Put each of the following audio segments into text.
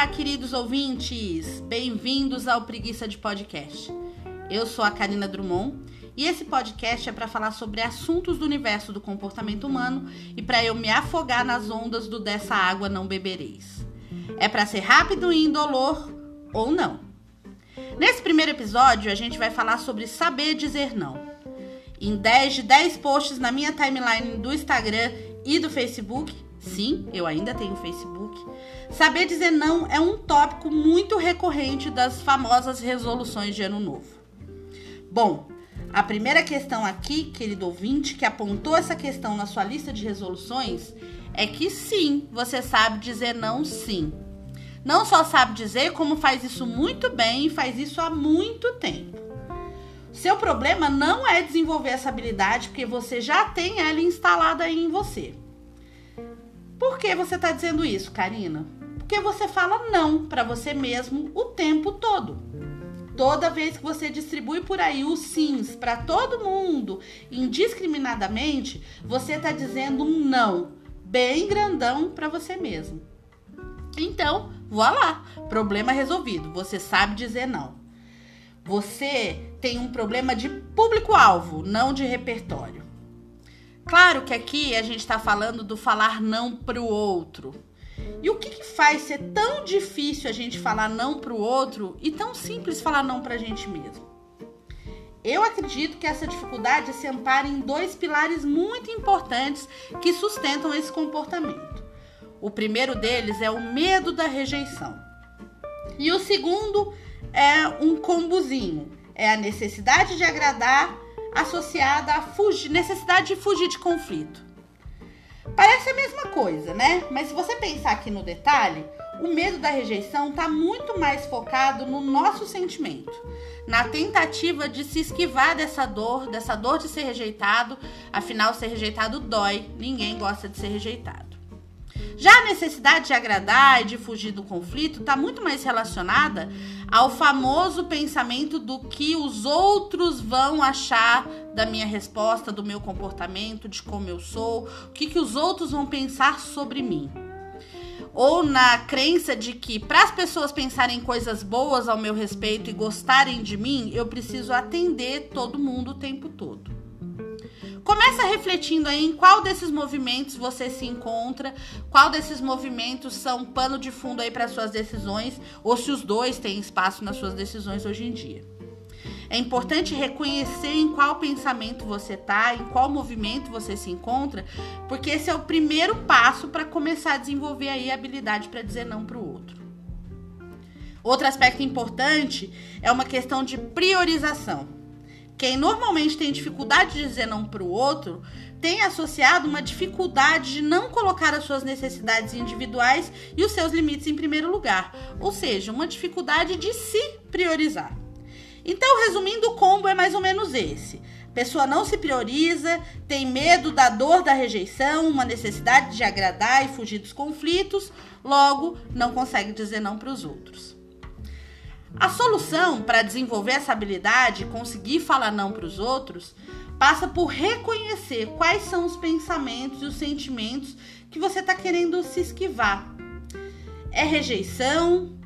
Olá, queridos ouvintes! Bem-vindos ao Preguiça de Podcast. Eu sou a Karina Drummond e esse podcast é para falar sobre assuntos do universo do comportamento humano e para eu me afogar nas ondas do Dessa Água Não Bebereis. É para ser rápido e indolor ou não. Nesse primeiro episódio, a gente vai falar sobre saber dizer não. Em 10 de 10 posts na minha timeline do Instagram e do Facebook, sim, eu ainda tenho Facebook, saber dizer não é um tópico muito recorrente das famosas resoluções de ano novo. Bom, a primeira questão aqui, querido ouvinte, que apontou essa questão na sua lista de resoluções, é que sim, você sabe dizer não sim. Não só sabe dizer, como faz isso muito bem e faz isso há muito tempo. Seu problema não é desenvolver essa habilidade, porque você já tem ela instalada em você. Por que você está dizendo isso, Karina? Porque você fala não para você mesmo o tempo todo. Toda vez que você distribui por aí os sims para todo mundo, indiscriminadamente, você está dizendo um não bem grandão para você mesmo. Então, voilá, problema resolvido. Você sabe dizer não. Você tem um problema de público-alvo, não de repertório. Claro que aqui a gente está falando do falar não para o outro. E o que, que, faz ser tão difícil a gente falar não para o outro e tão simples falar não para a gente mesmo? Eu acredito que essa dificuldade se ampara em dois pilares muito importantes que sustentam esse comportamento. O primeiro deles é o medo da rejeição. E o segundo é um combozinho, é a necessidade de agradar associada à fugir, necessidade de fugir de conflito. Parece a mesma coisa, né? Mas se você pensar aqui no detalhe, o medo da rejeição está muito mais focado no nosso sentimento, na tentativa de se esquivar dessa dor, dessa dor de ser rejeitado. Afinal, ser rejeitado dói, ninguém gosta de ser rejeitado. Já a necessidade de agradar e de fugir do conflito está muito mais relacionada ao famoso pensamento do que os outros vão achar da minha resposta, do meu comportamento, de como eu sou, o que, que os outros vão pensar sobre mim. Ou na crença de que para as pessoas pensarem coisas boas ao meu respeito e gostarem de mim, eu preciso atender todo mundo o tempo todo. Começa refletindo aí em qual desses movimentos você se encontra, qual desses movimentos são pano de fundo aí para suas decisões, ou se os dois têm espaço nas suas decisões hoje em dia. É importante reconhecer em qual pensamento você está, em qual movimento você se encontra, porque esse é o primeiro passo para começar a desenvolver aí a habilidade para dizer não para o outro. Outro aspecto importante é uma questão de priorização. Quem normalmente tem dificuldade de dizer não para o outro tem associado uma dificuldade de não colocar as suas necessidades individuais e os seus limites em primeiro lugar, ou seja, uma dificuldade de se priorizar. Então, resumindo, o combo é mais ou menos esse. A pessoa não se prioriza, tem medo da dor da rejeição, uma necessidade de agradar e fugir dos conflitos, logo não consegue dizer não para os outros. A solução para desenvolver essa habilidade, conseguir falar não para os outros, passa por reconhecer quais são os pensamentos e os sentimentos que você está querendo se esquivar. É rejeição?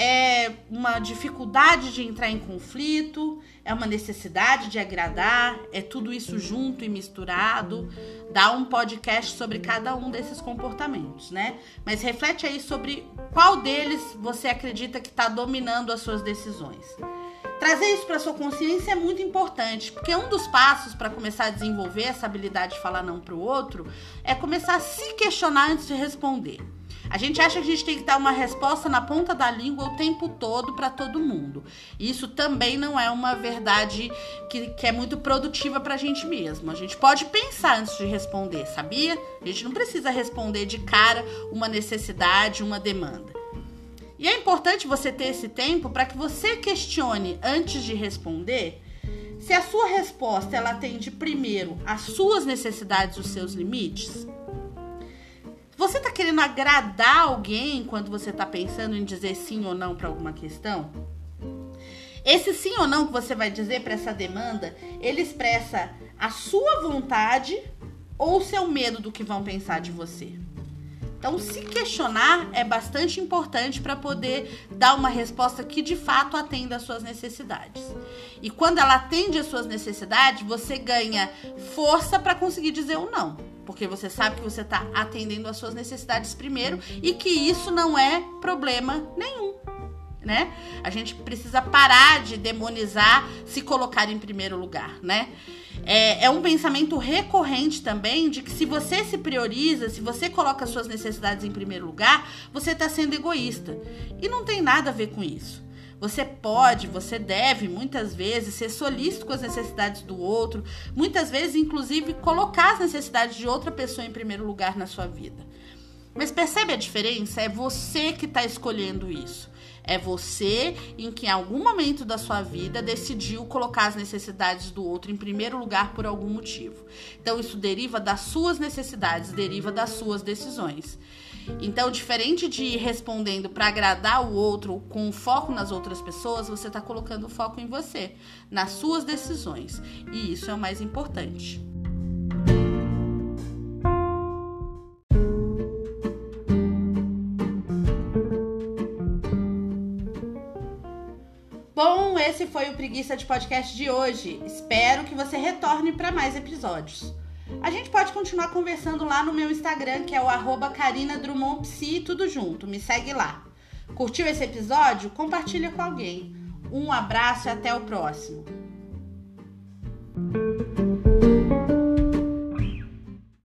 É uma dificuldade de entrar em conflito? É uma necessidade de agradar? É tudo isso junto e misturado? Dá um podcast sobre cada um desses comportamentos, né? Mas reflete aí sobre qual deles você acredita que está dominando as suas decisões. Trazer isso para sua consciência é muito importante, porque um dos passos para começar a desenvolver essa habilidade de falar não para o outro é começar a se questionar antes de responder. A gente acha que a gente tem que dar uma resposta na ponta da língua o tempo todo para todo mundo. Isso também não é uma verdade que, que é muito produtiva para a gente mesmo. A gente pode pensar antes de responder, sabia? A gente não precisa responder de cara uma necessidade, uma demanda. E é importante você ter esse tempo para que você questione antes de responder se a sua resposta ela atende primeiro às suas necessidades, os seus limites. Você está querendo agradar alguém quando você está pensando em dizer sim ou não para alguma questão? Esse sim ou não que você vai dizer para essa demanda, ele expressa a sua vontade ou o seu medo do que vão pensar de você. Então, se questionar é bastante importante para poder dar uma resposta que de fato atenda às suas necessidades. E quando ela atende às suas necessidades, você ganha força para conseguir dizer o um não. Porque você sabe que você está atendendo às suas necessidades primeiro e que isso não é problema nenhum. Né? A gente precisa parar de demonizar se colocar em primeiro lugar, né? É, é, um pensamento recorrente também de que se você se prioriza, se você coloca suas necessidades em primeiro lugar, você está sendo egoísta. E não tem nada a ver com isso. Você pode, você deve, muitas vezes, ser solícito com as necessidades do outro, muitas vezes, inclusive, colocar as necessidades de outra pessoa em primeiro lugar na sua vida. Mas percebe a diferença? É você que está escolhendo isso. É você em que em algum momento da sua vida decidiu colocar as necessidades do outro em primeiro lugar por algum motivo. Então isso deriva das suas necessidades, deriva das suas decisões. Então, diferente de ir respondendo para agradar o outro com foco nas outras pessoas, você está colocando o foco em você, nas suas decisões. E isso é o mais importante. Bom, esse foi o Preguiça de Podcast de hoje. Espero que você retorne para mais episódios. A gente pode continuar conversando lá no meu Instagram, que é o arroba Carina Drummond Psi, tudo junto. Me segue lá. Curtiu esse episódio? Compartilha com alguém. Um abraço e até o próximo.